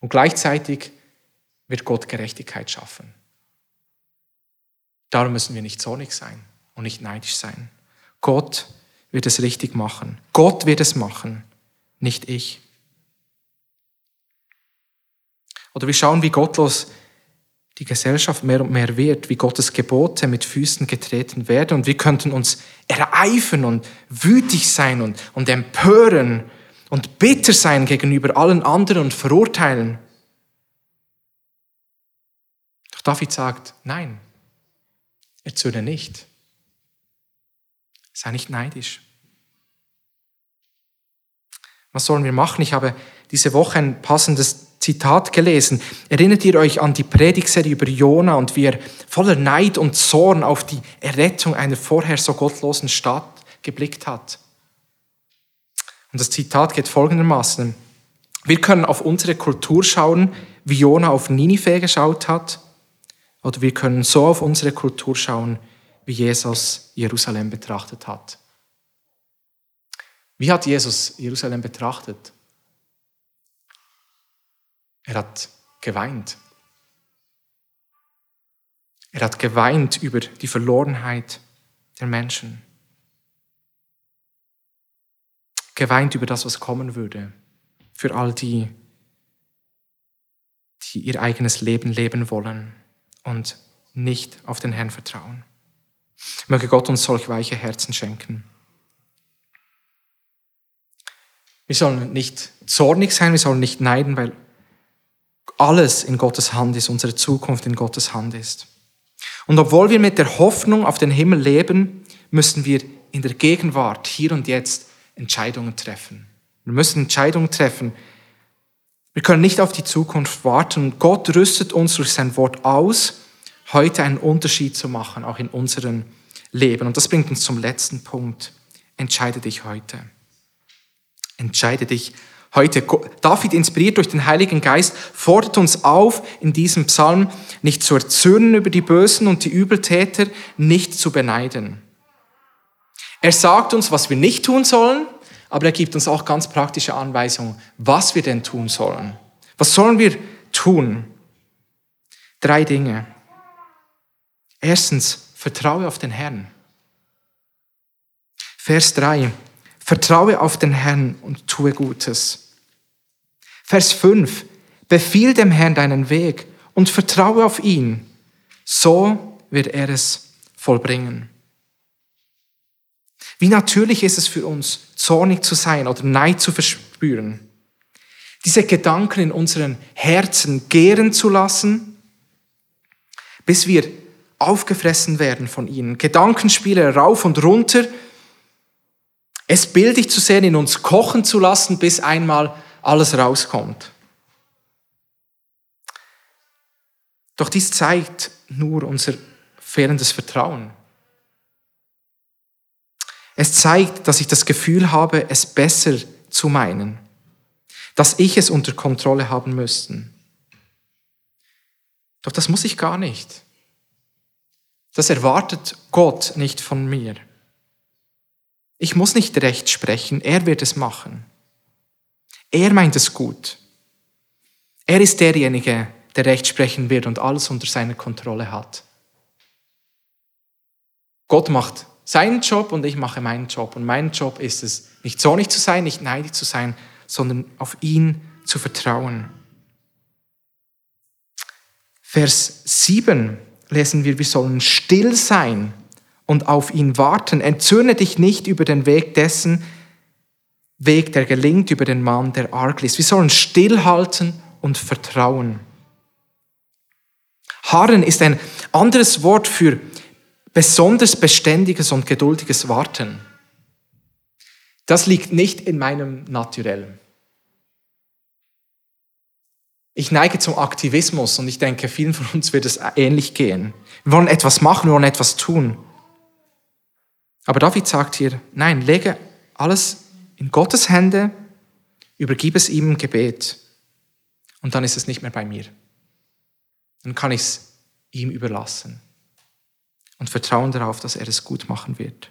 Speaker 1: Und gleichzeitig wird Gott Gerechtigkeit schaffen. Darum müssen wir nicht zornig sein und nicht neidisch sein. Gott wird es richtig machen. Gott wird es machen, nicht ich. Oder wir schauen, wie gottlos die Gesellschaft mehr und mehr wird, wie Gottes Gebote mit Füßen getreten werden und wir könnten uns ereifern und wütig sein und, und empören und bitter sein gegenüber allen anderen und verurteilen. Doch David sagt, nein, erzürne nicht. Sei nicht neidisch. Was sollen wir machen? Ich habe diese Woche ein passendes Zitat gelesen. Erinnert ihr euch an die Predigserie über Jona und wie er voller Neid und Zorn auf die Errettung einer vorher so gottlosen Stadt geblickt hat? Und das Zitat geht folgendermaßen. Wir können auf unsere Kultur schauen, wie Jona auf Ninive geschaut hat, oder wir können so auf unsere Kultur schauen, wie Jesus Jerusalem betrachtet hat. Wie hat Jesus Jerusalem betrachtet? Er hat geweint. Er hat geweint über die Verlorenheit der Menschen. Geweint über das, was kommen würde. Für all die, die ihr eigenes Leben leben wollen und nicht auf den Herrn vertrauen. Möge Gott uns solch weiche Herzen schenken. Wir sollen nicht zornig sein, wir sollen nicht neiden, weil alles in Gottes Hand ist, unsere Zukunft in Gottes Hand ist. Und obwohl wir mit der Hoffnung auf den Himmel leben, müssen wir in der Gegenwart, hier und jetzt, Entscheidungen treffen. Wir müssen Entscheidungen treffen. Wir können nicht auf die Zukunft warten. Gott rüstet uns durch sein Wort aus, heute einen Unterschied zu machen, auch in unserem Leben. Und das bringt uns zum letzten Punkt. Entscheide dich heute. Entscheide dich heute. David, inspiriert durch den Heiligen Geist, fordert uns auf, in diesem Psalm nicht zu erzürnen über die Bösen und die Übeltäter, nicht zu beneiden. Er sagt uns, was wir nicht tun sollen, aber er gibt uns auch ganz praktische Anweisungen, was wir denn tun sollen. Was sollen wir tun? Drei Dinge. Erstens, vertraue auf den Herrn. Vers 3. Vertraue auf den Herrn und tue Gutes. Vers 5. Befiehl dem Herrn deinen Weg und vertraue auf ihn. So wird er es vollbringen. Wie natürlich ist es für uns, zornig zu sein oder Neid zu verspüren. Diese Gedanken in unseren Herzen gären zu lassen, bis wir aufgefressen werden von ihnen. Gedankenspiele rauf und runter, es bildlich zu sehen, in uns kochen zu lassen, bis einmal alles rauskommt. Doch dies zeigt nur unser fehlendes Vertrauen. Es zeigt, dass ich das Gefühl habe, es besser zu meinen, dass ich es unter Kontrolle haben müsste. Doch das muss ich gar nicht. Das erwartet Gott nicht von mir. Ich muss nicht recht sprechen, er wird es machen. Er meint es gut. Er ist derjenige, der recht sprechen wird und alles unter seiner Kontrolle hat. Gott macht seinen Job und ich mache meinen Job. Und mein Job ist es, nicht zornig zu sein, nicht neidig zu sein, sondern auf ihn zu vertrauen. Vers 7 lesen wir, wir sollen still sein und auf ihn warten. Entzürne dich nicht über den Weg dessen, Weg, der gelingt, über den Mann, der arg ist. Wir sollen stillhalten und vertrauen. Harren ist ein anderes Wort für besonders beständiges und geduldiges Warten. Das liegt nicht in meinem Naturellen. Ich neige zum Aktivismus und ich denke, vielen von uns wird es ähnlich gehen. Wir wollen etwas machen, wir wollen etwas tun. Aber David sagt hier, nein, lege alles in Gottes Hände, übergib es ihm im Gebet und dann ist es nicht mehr bei mir. Dann kann ich es ihm überlassen und vertrauen darauf, dass er es gut machen wird.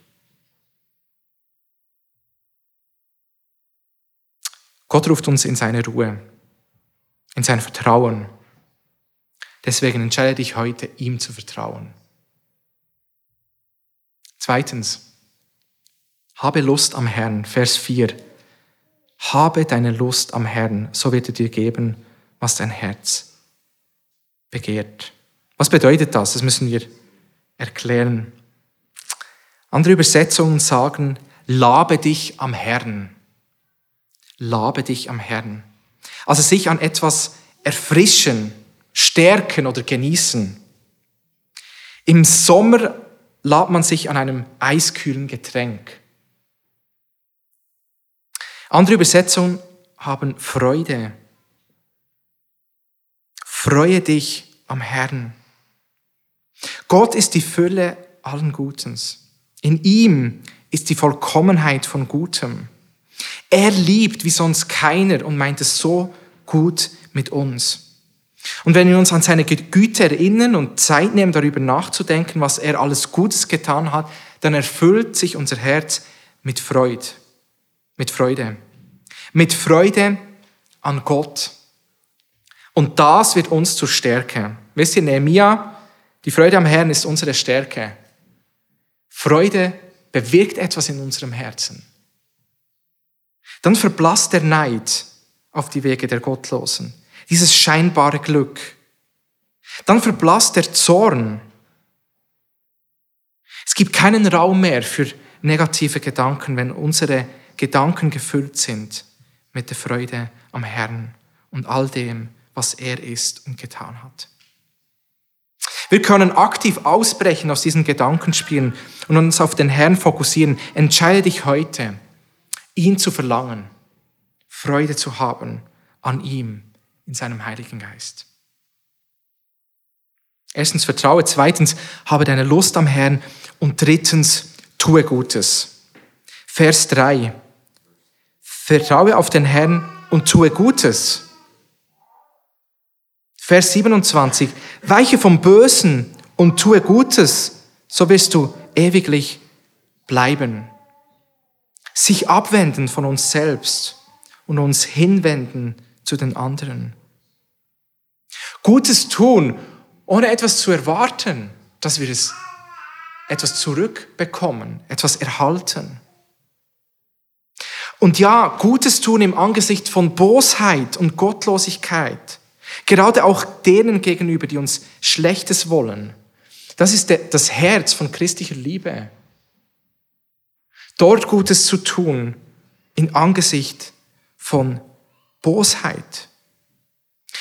Speaker 1: Gott ruft uns in seine Ruhe, in sein Vertrauen. Deswegen entscheide dich heute, ihm zu vertrauen. Zweitens, habe Lust am Herrn, Vers 4. Habe deine Lust am Herrn, so wird er dir geben, was dein Herz begehrt. Was bedeutet das? Das müssen wir erklären. Andere Übersetzungen sagen, labe dich am Herrn. Labe dich am Herrn. Also sich an etwas erfrischen, stärken oder genießen. Im Sommer labt man sich an einem eiskühlen Getränk. Andere Übersetzungen haben Freude. Freue dich am Herrn. Gott ist die Fülle allen Gutens. In ihm ist die Vollkommenheit von Gutem. Er liebt wie sonst keiner und meint es so gut mit uns. Und wenn wir uns an seine Güte erinnern und Zeit nehmen, darüber nachzudenken, was er alles Gutes getan hat, dann erfüllt sich unser Herz mit Freude. Mit Freude. Mit Freude an Gott. Und das wird uns zur Stärke. Wisst ihr, Nehemiah, die Freude am Herrn ist unsere Stärke. Freude bewirkt etwas in unserem Herzen. Dann verblasst der Neid auf die Wege der Gottlosen. Dieses scheinbare Glück. Dann verblasst der Zorn. Es gibt keinen Raum mehr für negative Gedanken, wenn unsere Gedanken gefüllt sind mit der Freude am Herrn und all dem, was er ist und getan hat. Wir können aktiv ausbrechen aus diesen Gedankenspielen und uns auf den Herrn fokussieren. Entscheide dich heute, ihn zu verlangen, Freude zu haben an ihm in seinem Heiligen Geist. Erstens vertraue, zweitens habe deine Lust am Herrn und drittens tue Gutes. Vers 3. Vertraue auf den Herrn und tue Gutes. Vers 27. Weiche vom Bösen und tue Gutes, so wirst du ewiglich bleiben. Sich abwenden von uns selbst und uns hinwenden zu den anderen. Gutes tun, ohne etwas zu erwarten, dass wir es etwas zurückbekommen, etwas erhalten. Und ja, Gutes tun im Angesicht von Bosheit und Gottlosigkeit Gerade auch denen gegenüber, die uns Schlechtes wollen. Das ist das Herz von christlicher Liebe. Dort Gutes zu tun in Angesicht von Bosheit.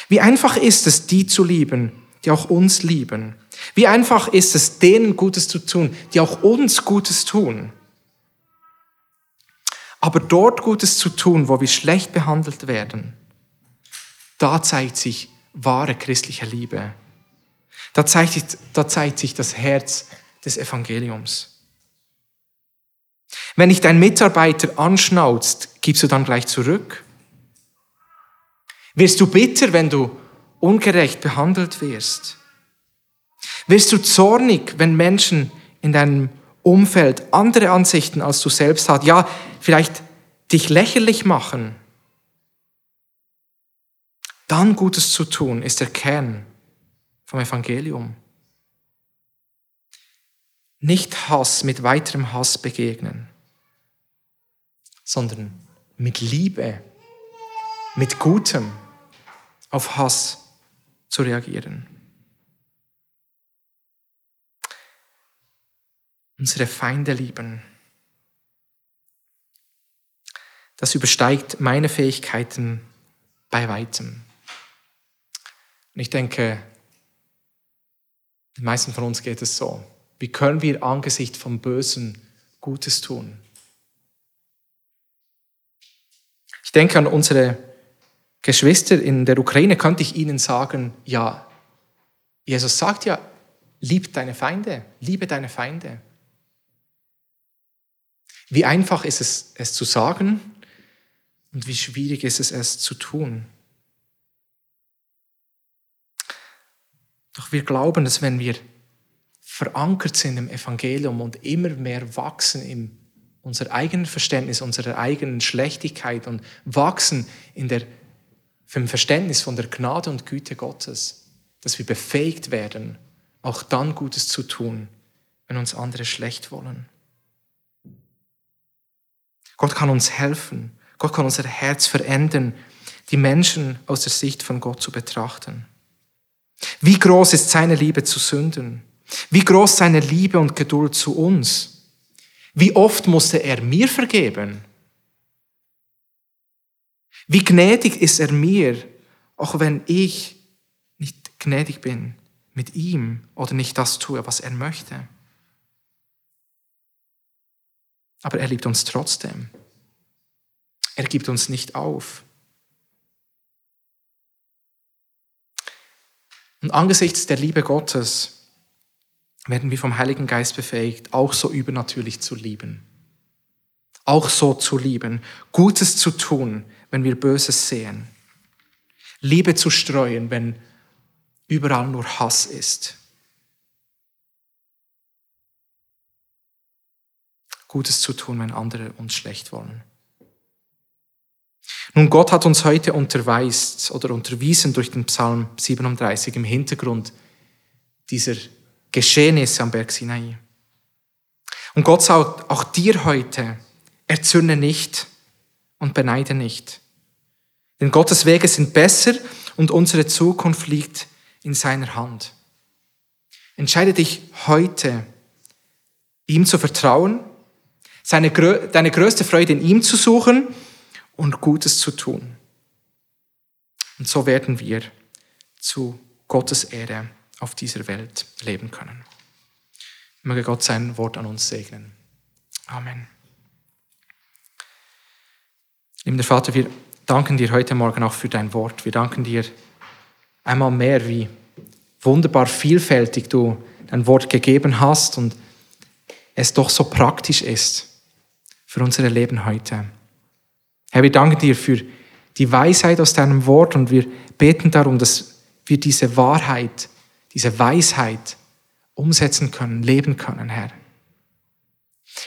Speaker 1: Wie einfach ist es, die zu lieben, die auch uns lieben. Wie einfach ist es, denen Gutes zu tun, die auch uns Gutes tun. Aber dort Gutes zu tun, wo wir schlecht behandelt werden, da zeigt sich wahre christliche Liebe. Da zeigt, sich, da zeigt sich das Herz des Evangeliums. Wenn dich dein Mitarbeiter anschnauzt, gibst du dann gleich zurück? Wirst du bitter, wenn du ungerecht behandelt wirst? Wirst du zornig, wenn Menschen in deinem Umfeld andere Ansichten als du selbst hat? Ja, vielleicht dich lächerlich machen? Dann Gutes zu tun, ist der Kern vom Evangelium. Nicht Hass mit weiterem Hass begegnen, sondern mit Liebe, mit Gutem auf Hass zu reagieren. Unsere Feinde lieben. Das übersteigt meine Fähigkeiten bei weitem. Und ich denke, den meisten von uns geht es so. Wie können wir angesichts vom Bösen Gutes tun? Ich denke an unsere Geschwister in der Ukraine, könnte ich ihnen sagen, ja, Jesus sagt ja, lieb deine Feinde, liebe deine Feinde. Wie einfach ist es, es zu sagen und wie schwierig ist es, es zu tun. Doch wir glauben, dass wenn wir verankert sind im Evangelium und immer mehr wachsen in unser eigenen Verständnis, unserer eigenen Schlechtigkeit und wachsen in der, im Verständnis von der Gnade und Güte Gottes, dass wir befähigt werden, auch dann Gutes zu tun, wenn uns andere schlecht wollen. Gott kann uns helfen. Gott kann unser Herz verändern, die Menschen aus der Sicht von Gott zu betrachten. Wie groß ist seine Liebe zu Sünden? Wie groß seine Liebe und Geduld zu uns? Wie oft musste er mir vergeben? Wie gnädig ist er mir, auch wenn ich nicht gnädig bin mit ihm oder nicht das tue, was er möchte? Aber er liebt uns trotzdem. Er gibt uns nicht auf. Und angesichts der Liebe Gottes werden wir vom Heiligen Geist befähigt, auch so übernatürlich zu lieben. Auch so zu lieben, Gutes zu tun, wenn wir Böses sehen. Liebe zu streuen, wenn überall nur Hass ist. Gutes zu tun, wenn andere uns schlecht wollen. Nun, Gott hat uns heute unterweist oder unterwiesen durch den Psalm 37 im Hintergrund dieser Geschehnisse am Berg Sinai. Und Gott sagt auch dir heute, erzürne nicht und beneide nicht. Denn Gottes Wege sind besser und unsere Zukunft liegt in seiner Hand. Entscheide dich heute, ihm zu vertrauen, seine, deine größte Freude in ihm zu suchen und Gutes zu tun. Und so werden wir zu Gottes Ehre auf dieser Welt leben können. Möge Gott sein Wort an uns segnen. Amen. Liebender Vater, wir danken dir heute Morgen auch für dein Wort. Wir danken dir einmal mehr, wie wunderbar vielfältig du dein Wort gegeben hast und es doch so praktisch ist für unser Leben heute. Herr, wir danken dir für die Weisheit aus deinem Wort und wir beten darum, dass wir diese Wahrheit, diese Weisheit umsetzen können, leben können, Herr.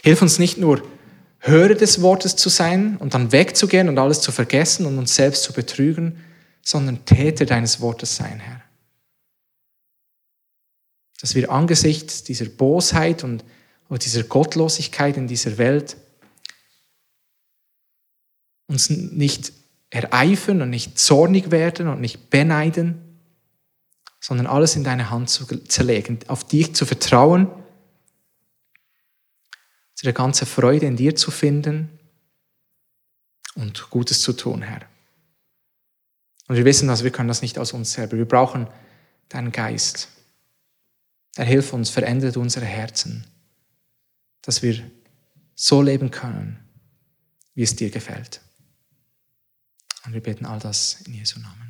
Speaker 1: Hilf uns nicht nur, Hörer des Wortes zu sein und dann wegzugehen und alles zu vergessen und uns selbst zu betrügen, sondern Täter deines Wortes sein, Herr. Dass wir angesichts dieser Bosheit und dieser Gottlosigkeit in dieser Welt uns nicht ereifern und nicht zornig werden und nicht beneiden, sondern alles in deine Hand zu zerlegen, auf dich zu vertrauen, unsere ganze Freude in dir zu finden und Gutes zu tun, Herr. Und wir wissen, dass wir können das nicht aus uns selber. Wir brauchen deinen Geist. Er hilft uns, verändert unsere Herzen, dass wir so leben können, wie es dir gefällt. Und wir beten all das in Jesu Namen. Amen.